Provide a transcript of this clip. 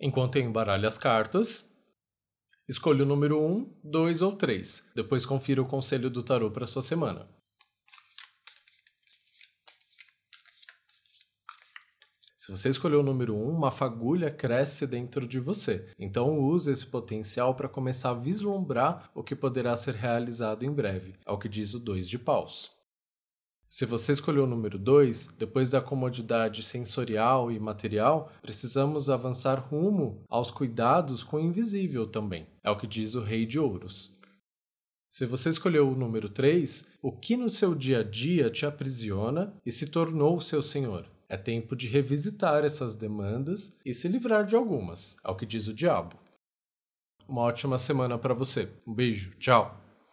Enquanto eu embaralho as cartas, escolha o número 1, 2 ou 3. Depois confira o conselho do tarô para sua semana. Se você escolheu o número 1, uma fagulha cresce dentro de você. Então use esse potencial para começar a vislumbrar o que poderá ser realizado em breve, é o que diz o 2 de paus. Se você escolheu o número 2, depois da comodidade sensorial e material, precisamos avançar rumo aos cuidados com o invisível também. É o que diz o Rei de Ouros. Se você escolheu o número 3, o que no seu dia a dia te aprisiona e se tornou o seu senhor? É tempo de revisitar essas demandas e se livrar de algumas, é o que diz o diabo. Uma ótima semana para você. Um beijo, tchau!